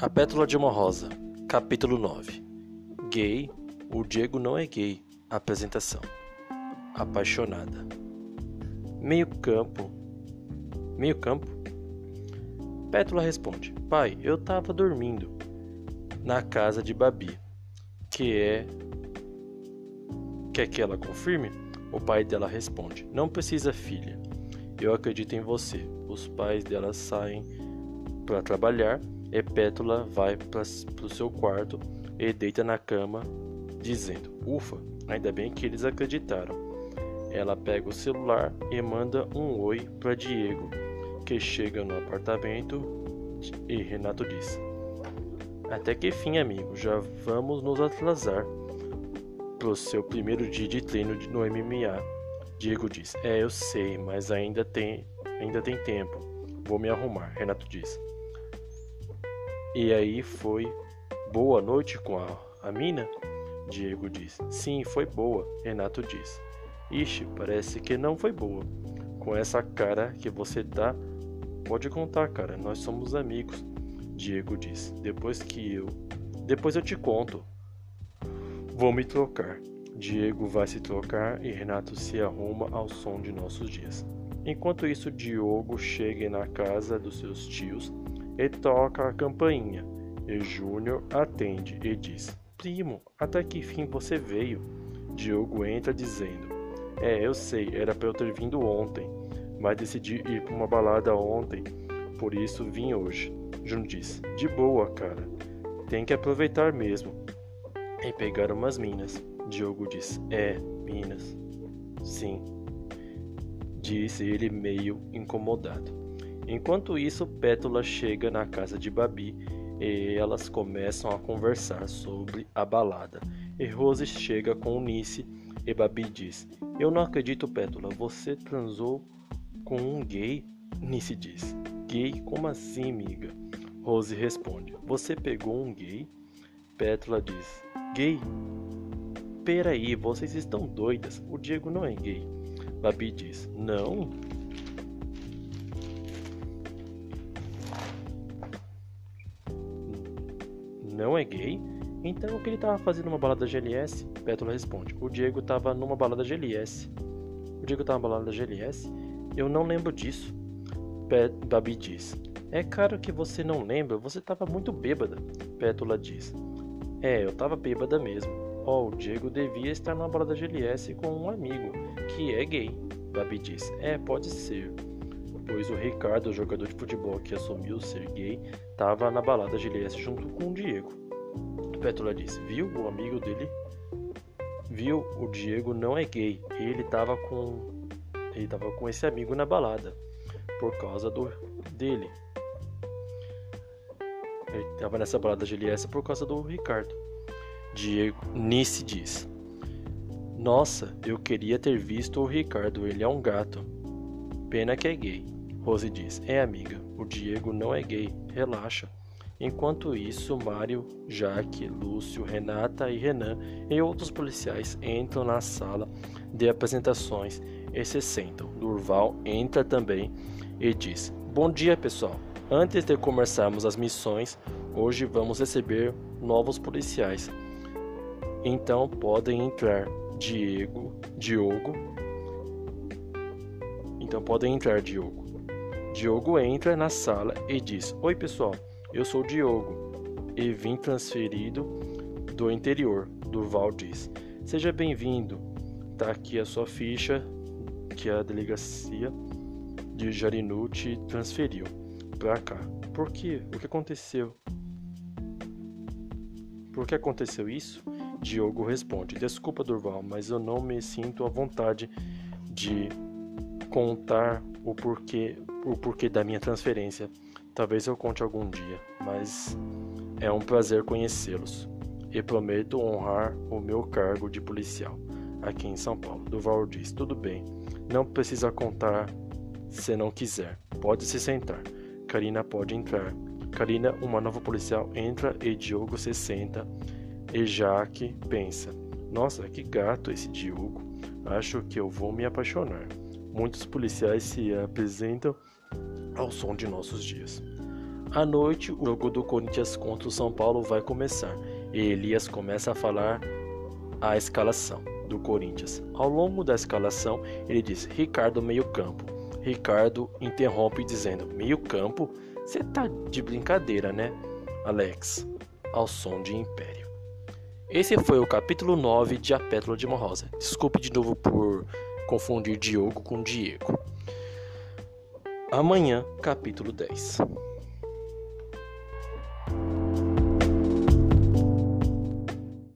A Pétala de uma Rosa, capítulo 9 Gay, o Diego não é gay. Apresentação Apaixonada Meio campo Meio campo Pétula responde: Pai, eu tava dormindo na casa de Babi, que é. Quer que ela confirme? O pai dela responde: Não precisa, filha. Eu acredito em você. Os pais dela saem para trabalhar e Pétula vai para o seu quarto e deita na cama, dizendo: Ufa, ainda bem que eles acreditaram. Ela pega o celular e manda um oi para Diego, que chega no apartamento e Renato diz: Até que fim, amigo, já vamos nos atrasar pro seu primeiro dia de treino no MMA. Diego diz: É, eu sei, mas ainda tem, ainda tem tempo. Vou me arrumar. Renato diz: E aí foi boa noite com a, a mina? Diego diz: Sim, foi boa. Renato diz: Ixi, parece que não foi boa. Com essa cara que você tá, Pode contar, cara, nós somos amigos. Diego diz. Depois que eu. Depois eu te conto. Vou me trocar. Diego vai se trocar e Renato se arruma ao som de nossos dias. Enquanto isso, Diogo chega na casa dos seus tios e toca a campainha. E Júnior atende e diz: Primo, até que fim você veio? Diogo entra dizendo: É, eu sei, era para eu ter vindo ontem mas decidi ir para uma balada ontem, por isso vim hoje. Juno diz: De boa, cara. Tem que aproveitar mesmo. E pegar umas minas. Diogo diz: É, minas. Sim. Disse ele meio incomodado. Enquanto isso, Pétula chega na casa de Babi e elas começam a conversar sobre a balada. E Rose chega com Nice e Babi diz: Eu não acredito, Pétula, você transou com um gay? Nice diz. Gay? Como assim, amiga? Rose responde. Você pegou um gay? Pétula diz. Gay? Peraí, vocês estão doidas. O Diego não é gay. Babi diz. Não? Não é gay? Então o que ele estava fazendo numa balada GLS? Pétula responde. O Diego estava numa balada GLS. O Diego estava numa balada GLS? Eu não lembro disso. Babi diz. É claro que você não lembra, você estava muito bêbada. Pétula diz. É, eu estava bêbada mesmo. Oh, o Diego devia estar na balada GLS com um amigo, que é gay. Babi diz. É, pode ser. Pois o Ricardo, jogador de futebol que assumiu ser gay, estava na balada GLS junto com o Diego. Pétula diz. Viu o amigo dele? Viu, o Diego não é gay. Ele estava com ele estava com esse amigo na balada por causa do dele. Ele estava nessa balada GLS por causa do Ricardo. Diego Nice diz: Nossa, eu queria ter visto o Ricardo, ele é um gato. Pena que é gay. Rose diz: É amiga, o Diego não é gay, relaxa. Enquanto isso, Mário, Jaque, Lúcio, Renata e Renan e outros policiais entram na sala de apresentações e se sentam. Durval entra também e diz: Bom dia, pessoal. Antes de começarmos as missões, hoje vamos receber novos policiais. Então podem entrar Diego, Diogo. Então podem entrar Diogo. Diogo entra na sala e diz: Oi, pessoal. Eu sou Diogo e vim transferido do interior. Durval diz: Seja bem-vindo. Tá aqui a sua ficha que a delegacia de Jarinu te transferiu para cá. Por quê? O que aconteceu? Por que aconteceu isso? Diogo responde: Desculpa, Durval, mas eu não me sinto à vontade de contar o porquê, o porquê da minha transferência. Talvez eu conte algum dia, mas é um prazer conhecê-los e prometo honrar o meu cargo de policial aqui em São Paulo. Duval diz: Tudo bem, não precisa contar se não quiser. Pode se sentar. Karina pode entrar. Karina, uma nova policial, entra e Diogo se senta. E Jaque pensa: Nossa, que gato esse Diogo. Acho que eu vou me apaixonar. Muitos policiais se apresentam ao som de nossos dias. À noite, o jogo do Corinthians contra o São Paulo vai começar. E Elias começa a falar a escalação do Corinthians. Ao longo da escalação, ele diz: Ricardo, meio-campo. Ricardo interrompe dizendo: Meio-campo? Você tá de brincadeira, né, Alex? Ao som de Império. Esse foi o capítulo 9 de A Pétala de uma Rosa. Desculpe de novo por confundir Diogo com Diego. Amanhã, capítulo 10.